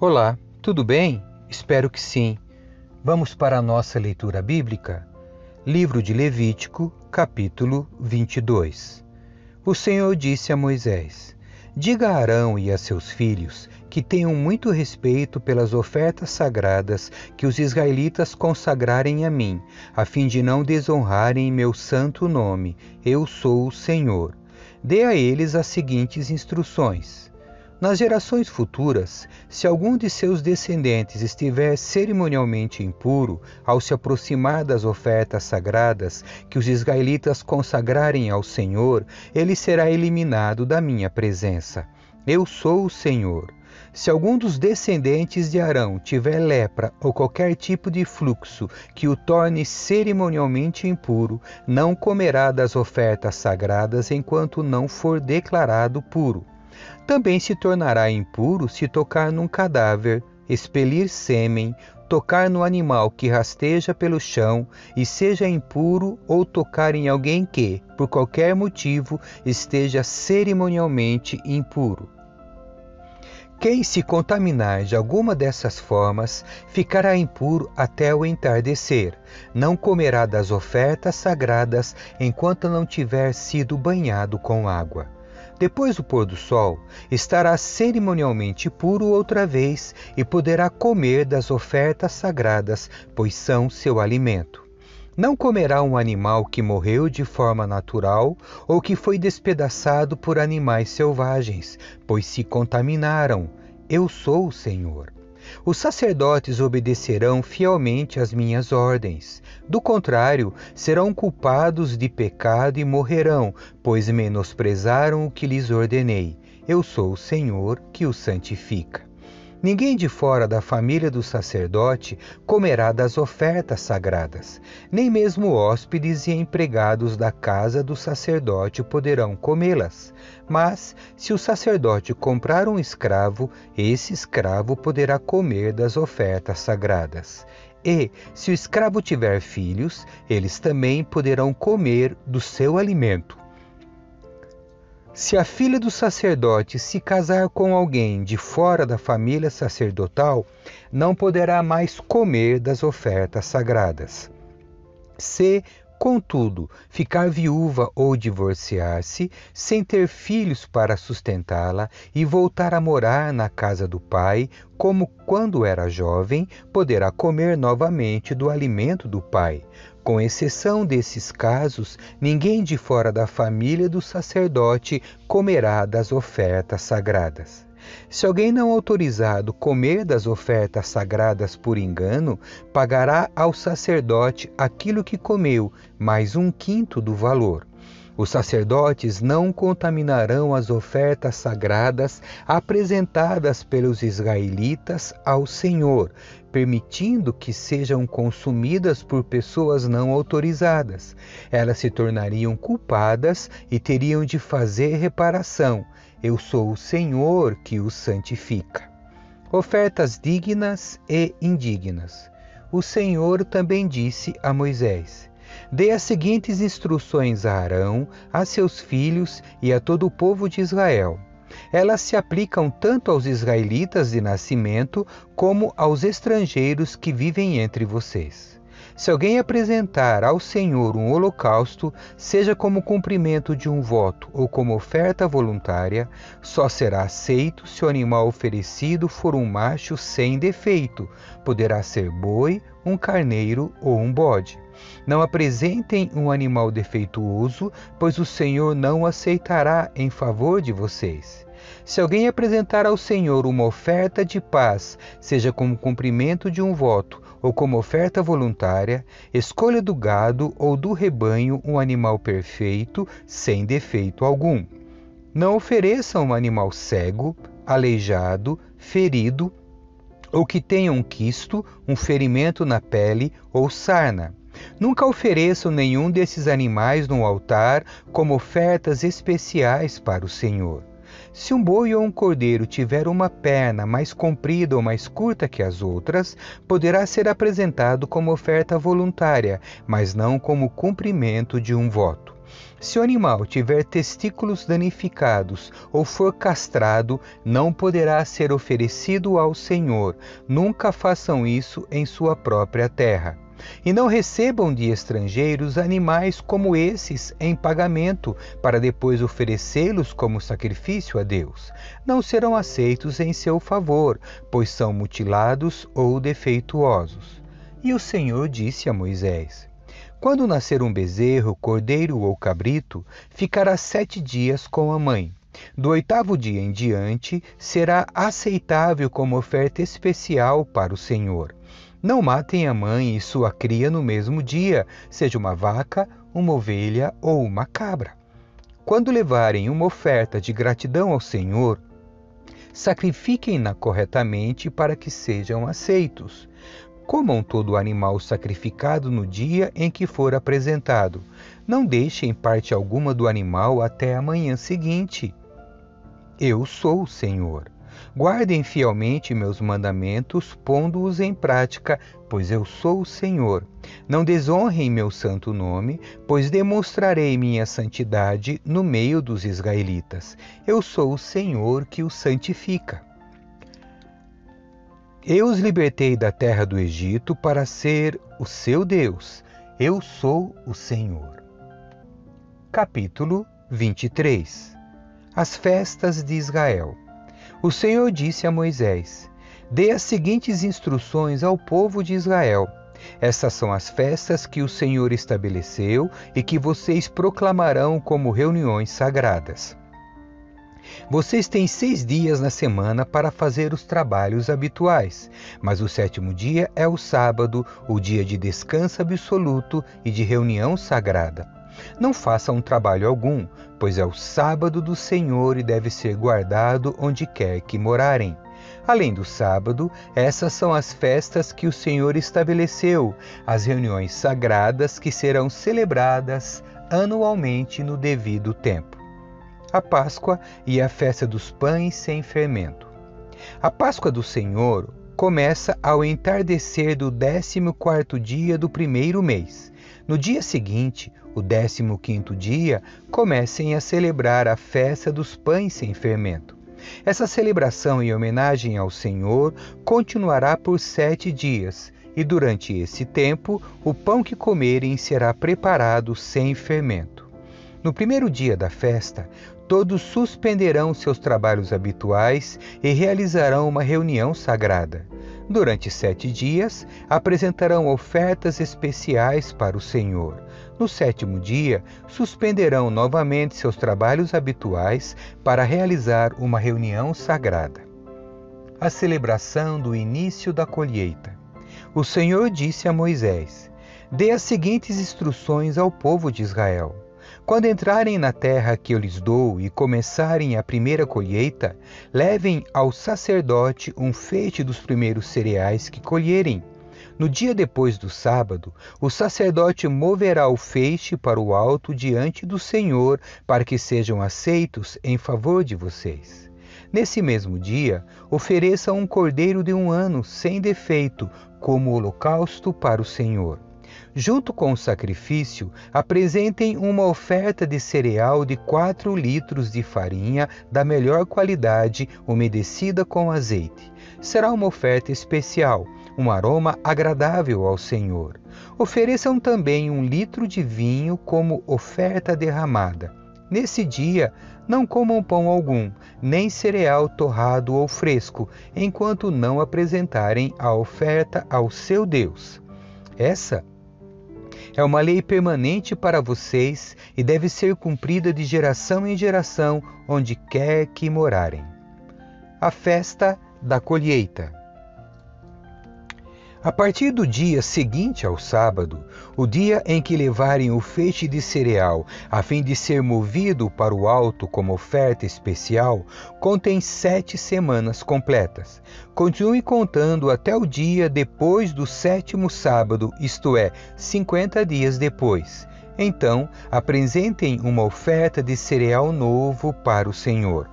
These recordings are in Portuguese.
Olá, tudo bem? Espero que sim. Vamos para a nossa leitura bíblica? Livro de Levítico, capítulo 22. O Senhor disse a Moisés: Diga a Arão e a seus filhos que tenham muito respeito pelas ofertas sagradas que os israelitas consagrarem a mim, a fim de não desonrarem meu santo nome. Eu sou o Senhor. Dê a eles as seguintes instruções nas gerações futuras, se algum de seus descendentes estiver cerimonialmente impuro ao se aproximar das ofertas sagradas que os israelitas consagrarem ao Senhor, ele será eliminado da minha presença. Eu sou o Senhor. Se algum dos descendentes de Arão tiver lepra ou qualquer tipo de fluxo que o torne cerimonialmente impuro, não comerá das ofertas sagradas enquanto não for declarado puro. Também se tornará impuro se tocar num cadáver, expelir sêmen, tocar no animal que rasteja pelo chão e seja impuro ou tocar em alguém que, por qualquer motivo, esteja cerimonialmente impuro. Quem se contaminar de alguma dessas formas ficará impuro até o entardecer. Não comerá das ofertas sagradas enquanto não tiver sido banhado com água. Depois do pôr do sol, estará cerimonialmente puro outra vez e poderá comer das ofertas sagradas, pois são seu alimento. Não comerá um animal que morreu de forma natural ou que foi despedaçado por animais selvagens, pois se contaminaram. Eu sou o Senhor. Os sacerdotes obedecerão fielmente às minhas ordens. Do contrário, serão culpados de pecado e morrerão, pois menosprezaram o que lhes ordenei. Eu sou o Senhor que os santifica. Ninguém de fora da família do sacerdote comerá das ofertas sagradas, nem mesmo hóspedes e empregados da casa do sacerdote poderão comê-las. Mas, se o sacerdote comprar um escravo, esse escravo poderá comer das ofertas sagradas. E, se o escravo tiver filhos, eles também poderão comer do seu alimento. Se a filha do sacerdote se casar com alguém de fora da família sacerdotal, não poderá mais comer das ofertas sagradas. Se, contudo, ficar viúva ou divorciar-se, sem ter filhos para sustentá-la e voltar a morar na casa do pai, como quando era jovem, poderá comer novamente do alimento do pai com exceção desses casos, ninguém de fora da família do sacerdote comerá das ofertas sagradas. Se alguém não autorizado comer das ofertas sagradas por engano, pagará ao sacerdote aquilo que comeu, mais um quinto do valor. Os sacerdotes não contaminarão as ofertas sagradas apresentadas pelos israelitas ao Senhor, permitindo que sejam consumidas por pessoas não autorizadas. Elas se tornariam culpadas e teriam de fazer reparação. Eu sou o Senhor que os santifica. Ofertas dignas e indignas. O Senhor também disse a Moisés: Dê as seguintes instruções a Arão, a seus filhos e a todo o povo de Israel. Elas se aplicam tanto aos israelitas de nascimento como aos estrangeiros que vivem entre vocês. Se alguém apresentar ao Senhor um holocausto, seja como cumprimento de um voto ou como oferta voluntária, só será aceito se o animal oferecido for um macho sem defeito. Poderá ser boi, um carneiro ou um bode. Não apresentem um animal defeituoso, pois o Senhor não aceitará em favor de vocês. Se alguém apresentar ao Senhor uma oferta de paz, seja como cumprimento de um voto ou como oferta voluntária, escolha do gado ou do rebanho um animal perfeito, sem defeito algum. Não ofereça um animal cego, aleijado, ferido ou que tenha um quisto, um ferimento na pele ou sarna. Nunca ofereçam nenhum desses animais no altar como ofertas especiais para o Senhor. Se um boi ou um cordeiro tiver uma perna mais comprida ou mais curta que as outras, poderá ser apresentado como oferta voluntária, mas não como cumprimento de um voto. Se o animal tiver testículos danificados ou for castrado, não poderá ser oferecido ao Senhor. Nunca façam isso em sua própria terra. E não recebam de estrangeiros animais como esses em pagamento, para depois oferecê-los como sacrifício a Deus. Não serão aceitos em seu favor, pois são mutilados ou defeituosos. E o Senhor disse a Moisés: Quando nascer um bezerro, cordeiro ou cabrito, ficará sete dias com a mãe. Do oitavo dia em diante, será aceitável como oferta especial para o Senhor. Não matem a mãe e sua cria no mesmo dia, seja uma vaca, uma ovelha ou uma cabra. Quando levarem uma oferta de gratidão ao Senhor, sacrifiquem-na corretamente para que sejam aceitos. Comam todo o animal sacrificado no dia em que for apresentado. Não deixem parte alguma do animal até a manhã seguinte. Eu sou o Senhor. Guardem fielmente meus mandamentos, pondo-os em prática, pois eu sou o Senhor. Não desonrem meu santo nome, pois demonstrarei minha santidade no meio dos israelitas. Eu sou o Senhor que os santifica. Eu os libertei da terra do Egito para ser o seu Deus. Eu sou o Senhor. Capítulo 23 As festas de Israel. O Senhor disse a Moisés: Dê as seguintes instruções ao povo de Israel. Essas são as festas que o Senhor estabeleceu e que vocês proclamarão como reuniões sagradas. Vocês têm seis dias na semana para fazer os trabalhos habituais, mas o sétimo dia é o sábado, o dia de descanso absoluto e de reunião sagrada. Não façam trabalho algum, pois é o sábado do Senhor e deve ser guardado onde quer que morarem. Além do sábado, essas são as festas que o Senhor estabeleceu, as reuniões sagradas que serão celebradas anualmente no devido tempo. A Páscoa e a festa dos pães sem fermento. A Páscoa do Senhor começa ao entardecer do décimo quarto dia do primeiro mês. No dia seguinte, o décimo quinto dia, comecem a celebrar a festa dos pães sem fermento. Essa celebração em homenagem ao Senhor continuará por sete dias, e durante esse tempo o pão que comerem será preparado sem fermento. No primeiro dia da festa, todos suspenderão seus trabalhos habituais e realizarão uma reunião sagrada. Durante sete dias, apresentarão ofertas especiais para o Senhor. No sétimo dia, suspenderão novamente seus trabalhos habituais para realizar uma reunião sagrada. A celebração do início da colheita. O Senhor disse a Moisés: Dê as seguintes instruções ao povo de Israel. Quando entrarem na terra que eu lhes dou e começarem a primeira colheita, levem ao sacerdote um feixe dos primeiros cereais que colherem. No dia depois do sábado, o sacerdote moverá o feixe para o alto diante do Senhor, para que sejam aceitos em favor de vocês. Nesse mesmo dia, ofereça um cordeiro de um ano, sem defeito, como holocausto para o Senhor. Junto com o sacrifício, apresentem uma oferta de cereal de 4 litros de farinha da melhor qualidade, umedecida com azeite. Será uma oferta especial, um aroma agradável ao Senhor. Ofereçam também um litro de vinho como oferta derramada. Nesse dia, não comam pão algum, nem cereal torrado ou fresco, enquanto não apresentarem a oferta ao seu Deus. Essa é uma lei permanente para vocês e deve ser cumprida de geração em geração, onde quer que morarem. A festa da colheita. A partir do dia seguinte ao sábado, o dia em que levarem o feixe de cereal, a fim de ser movido para o alto como oferta especial, contém sete semanas completas. Continue contando até o dia depois do sétimo sábado, isto é, cinquenta dias depois. Então, apresentem uma oferta de cereal novo para o Senhor.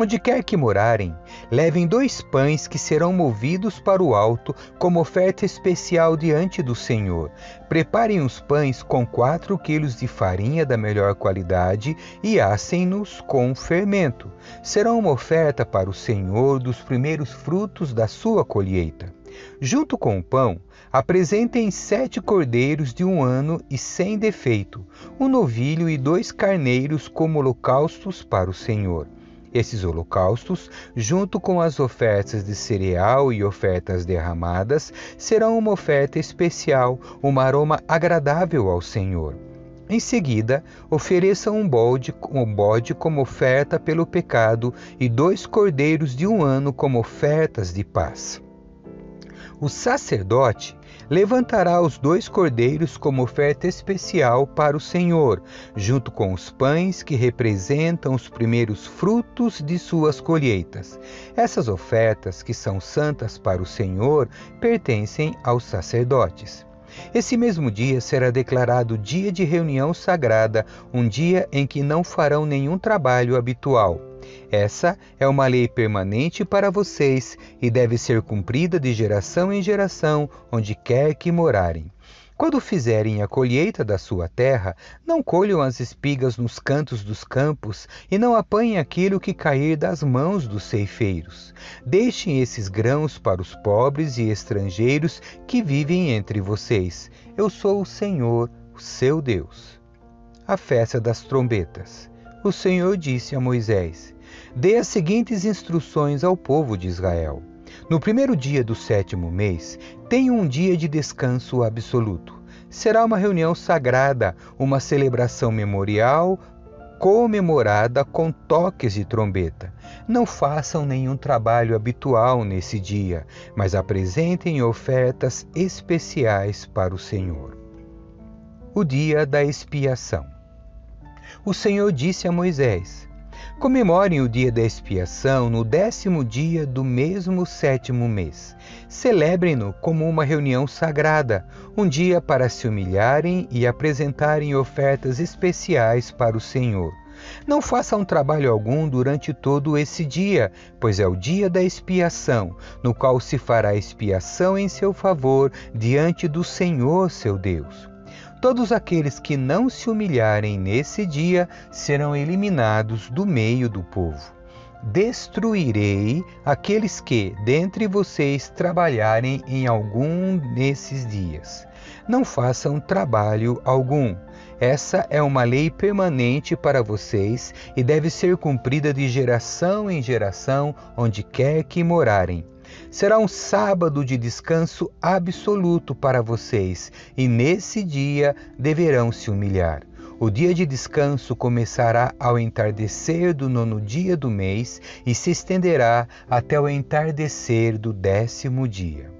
Onde quer que morarem, levem dois pães que serão movidos para o alto como oferta especial diante do Senhor. Preparem os pães com quatro quilos de farinha da melhor qualidade e assem-nos com fermento. Serão uma oferta para o Senhor dos primeiros frutos da sua colheita. Junto com o pão, apresentem sete cordeiros de um ano e sem defeito, um novilho e dois carneiros como holocaustos para o Senhor. Esses holocaustos, junto com as ofertas de cereal e ofertas derramadas, serão uma oferta especial, um aroma agradável ao Senhor. Em seguida, ofereçam um bode, um bode como oferta pelo pecado e dois cordeiros de um ano como ofertas de paz. O sacerdote levantará os dois cordeiros como oferta especial para o Senhor, junto com os pães que representam os primeiros frutos de suas colheitas. Essas ofertas, que são santas para o Senhor, pertencem aos sacerdotes. Esse mesmo dia será declarado dia de reunião sagrada, um dia em que não farão nenhum trabalho habitual. Essa é uma lei permanente para vocês e deve ser cumprida de geração em geração, onde quer que morarem. Quando fizerem a colheita da sua terra, não colham as espigas nos cantos dos campos e não apanhem aquilo que cair das mãos dos ceifeiros. Deixem esses grãos para os pobres e estrangeiros que vivem entre vocês. Eu sou o Senhor, o seu Deus. A festa das trombetas. O Senhor disse a Moisés: Dê as seguintes instruções ao povo de Israel. No primeiro dia do sétimo mês, tenha um dia de descanso absoluto. Será uma reunião sagrada, uma celebração memorial comemorada com toques de trombeta. Não façam nenhum trabalho habitual nesse dia, mas apresentem ofertas especiais para o Senhor. O dia da expiação. O Senhor disse a Moisés: Comemorem o dia da expiação no décimo dia do mesmo sétimo mês. Celebrem-no como uma reunião sagrada, um dia para se humilharem e apresentarem ofertas especiais para o Senhor. Não façam trabalho algum durante todo esse dia, pois é o dia da expiação, no qual se fará expiação em seu favor diante do Senhor seu Deus. Todos aqueles que não se humilharem nesse dia serão eliminados do meio do povo. Destruirei aqueles que, dentre vocês, trabalharem em algum desses dias. Não façam trabalho algum. Essa é uma lei permanente para vocês e deve ser cumprida de geração em geração, onde quer que morarem Será um sábado de descanso absoluto para vocês, e nesse dia deverão se humilhar. O dia de descanso começará ao entardecer do nono dia do mês e se estenderá até o entardecer do décimo dia.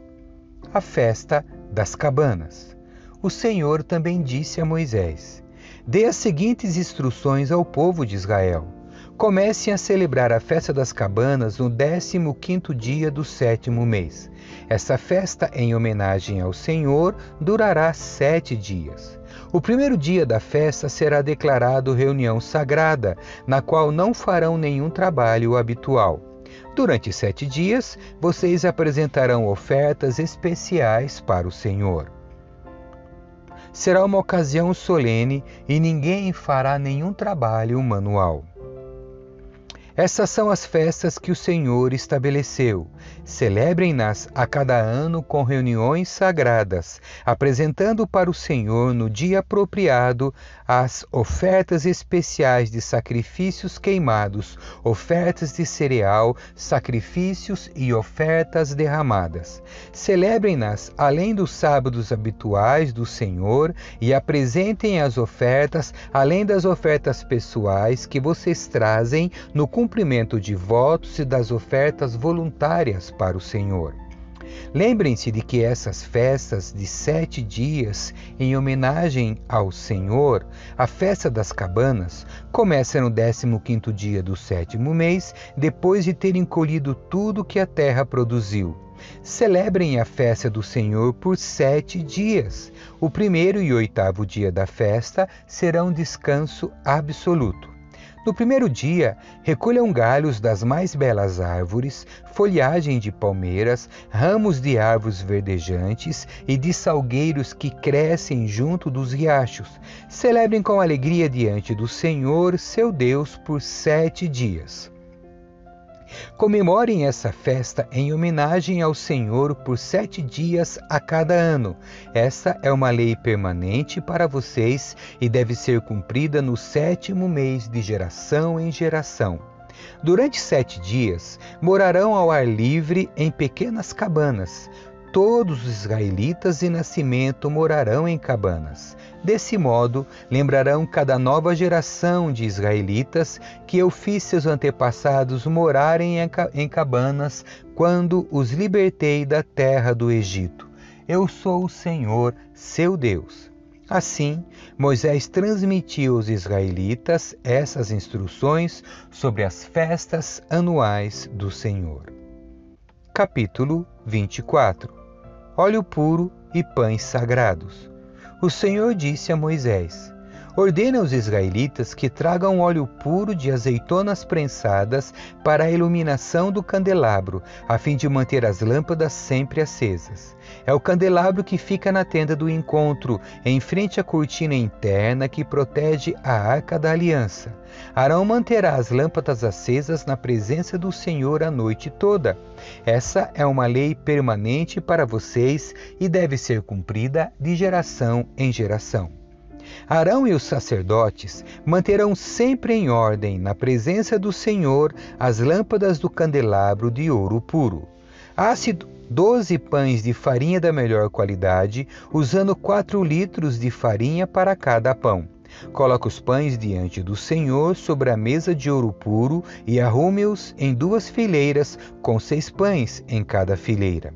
A festa das cabanas. O Senhor também disse a Moisés: Dê as seguintes instruções ao povo de Israel Comecem a celebrar a festa das cabanas no 15º dia do sétimo mês. Essa festa, em homenagem ao Senhor, durará sete dias. O primeiro dia da festa será declarado reunião sagrada, na qual não farão nenhum trabalho habitual. Durante sete dias, vocês apresentarão ofertas especiais para o Senhor. Será uma ocasião solene e ninguém fará nenhum trabalho manual. Essas são as festas que o Senhor estabeleceu. Celebrem-nas a cada ano com reuniões sagradas, apresentando para o Senhor no dia apropriado as ofertas especiais de sacrifícios queimados, ofertas de cereal, sacrifícios e ofertas derramadas. Celebrem-nas além dos sábados habituais do Senhor e apresentem as ofertas além das ofertas pessoais que vocês trazem no cumprimento cumprimento de votos e das ofertas voluntárias para o Senhor. Lembrem-se de que essas festas de sete dias, em homenagem ao Senhor, a festa das cabanas, começa no 15 dia do sétimo mês, depois de terem colhido tudo que a terra produziu. Celebrem a festa do Senhor por sete dias. O primeiro e oitavo dia da festa serão descanso absoluto. No primeiro dia, recolham galhos das mais belas árvores, folhagem de palmeiras, ramos de árvores verdejantes e de salgueiros que crescem junto dos riachos. Celebrem com alegria diante do Senhor, seu Deus, por sete dias. Comemorem essa festa em homenagem ao Senhor por sete dias a cada ano. Essa é uma lei permanente para vocês e deve ser cumprida no sétimo mês de geração em geração. Durante sete dias, morarão ao ar livre em pequenas cabanas. Todos os israelitas de nascimento morarão em cabanas. Desse modo, lembrarão cada nova geração de israelitas que eu fiz seus antepassados morarem em cabanas quando os libertei da terra do Egito. Eu sou o Senhor, seu Deus. Assim, Moisés transmitiu aos israelitas essas instruções sobre as festas anuais do Senhor. Capítulo 24 óleo puro e pães sagrados. O Senhor disse a Moisés: Ordena aos israelitas que tragam óleo puro de azeitonas prensadas para a iluminação do candelabro, a fim de manter as lâmpadas sempre acesas. É o candelabro que fica na tenda do encontro, em frente à cortina interna que protege a arca da aliança. Arão manterá as lâmpadas acesas na presença do Senhor a noite toda. Essa é uma lei permanente para vocês e deve ser cumprida de geração em geração. Arão e os sacerdotes manterão sempre em ordem, na presença do Senhor, as lâmpadas do candelabro de ouro puro. Ácido doze pães de farinha da melhor qualidade, usando quatro litros de farinha para cada pão. Coloque os pães diante do Senhor sobre a mesa de ouro puro e arrume-os em duas fileiras, com seis pães em cada fileira.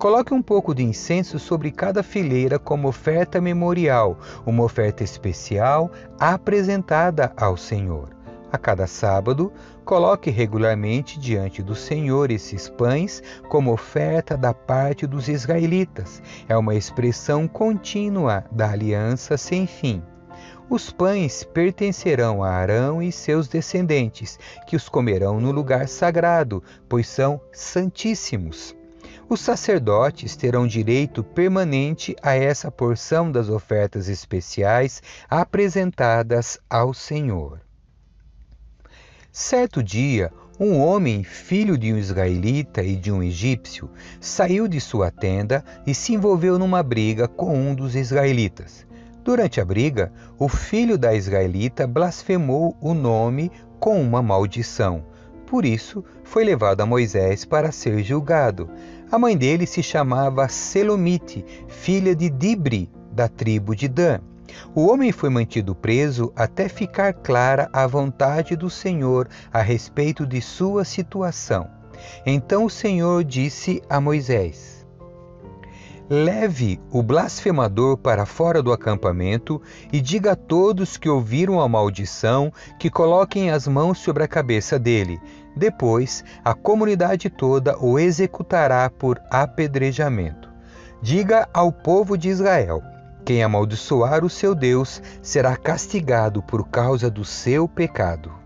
Coloque um pouco de incenso sobre cada fileira como oferta memorial, uma oferta especial apresentada ao Senhor. A cada sábado, coloque regularmente diante do Senhor esses pães como oferta da parte dos israelitas. É uma expressão contínua da aliança sem fim. Os pães pertencerão a Arão e seus descendentes, que os comerão no lugar sagrado, pois são santíssimos. Os sacerdotes terão direito permanente a essa porção das ofertas especiais apresentadas ao Senhor. Certo dia, um homem, filho de um israelita e de um egípcio, saiu de sua tenda e se envolveu numa briga com um dos israelitas. Durante a briga, o filho da israelita blasfemou o nome com uma maldição. Por isso, foi levado a Moisés para ser julgado. A mãe dele se chamava Selomite, filha de Dibri, da tribo de Dan. O homem foi mantido preso até ficar clara a vontade do Senhor a respeito de sua situação. Então o Senhor disse a Moisés: Leve o blasfemador para fora do acampamento e diga a todos que ouviram a maldição que coloquem as mãos sobre a cabeça dele. Depois, a comunidade toda o executará por apedrejamento. Diga ao povo de Israel: quem amaldiçoar o seu Deus será castigado por causa do seu pecado.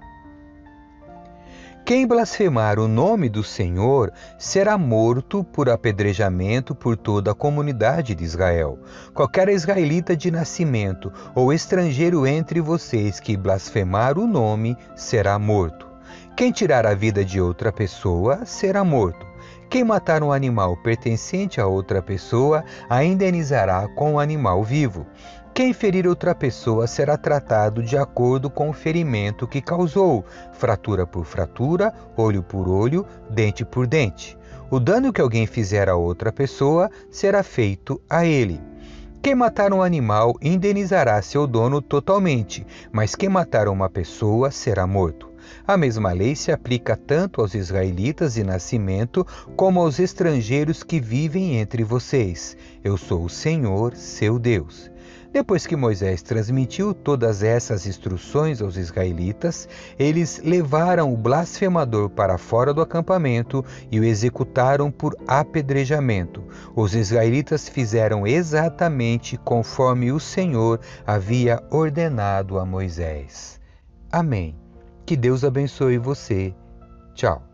Quem blasfemar o nome do Senhor será morto por apedrejamento por toda a comunidade de Israel. Qualquer israelita de nascimento ou estrangeiro entre vocês que blasfemar o nome será morto. Quem tirar a vida de outra pessoa será morto. Quem matar um animal pertencente a outra pessoa a indenizará com o animal vivo. Quem ferir outra pessoa será tratado de acordo com o ferimento que causou, fratura por fratura, olho por olho, dente por dente. O dano que alguém fizer a outra pessoa será feito a ele. Quem matar um animal indenizará seu dono totalmente, mas quem matar uma pessoa será morto. A mesma lei se aplica tanto aos israelitas de nascimento como aos estrangeiros que vivem entre vocês. Eu sou o Senhor, seu Deus. Depois que Moisés transmitiu todas essas instruções aos israelitas, eles levaram o blasfemador para fora do acampamento e o executaram por apedrejamento. Os israelitas fizeram exatamente conforme o Senhor havia ordenado a Moisés. Amém. Que Deus abençoe você. Tchau.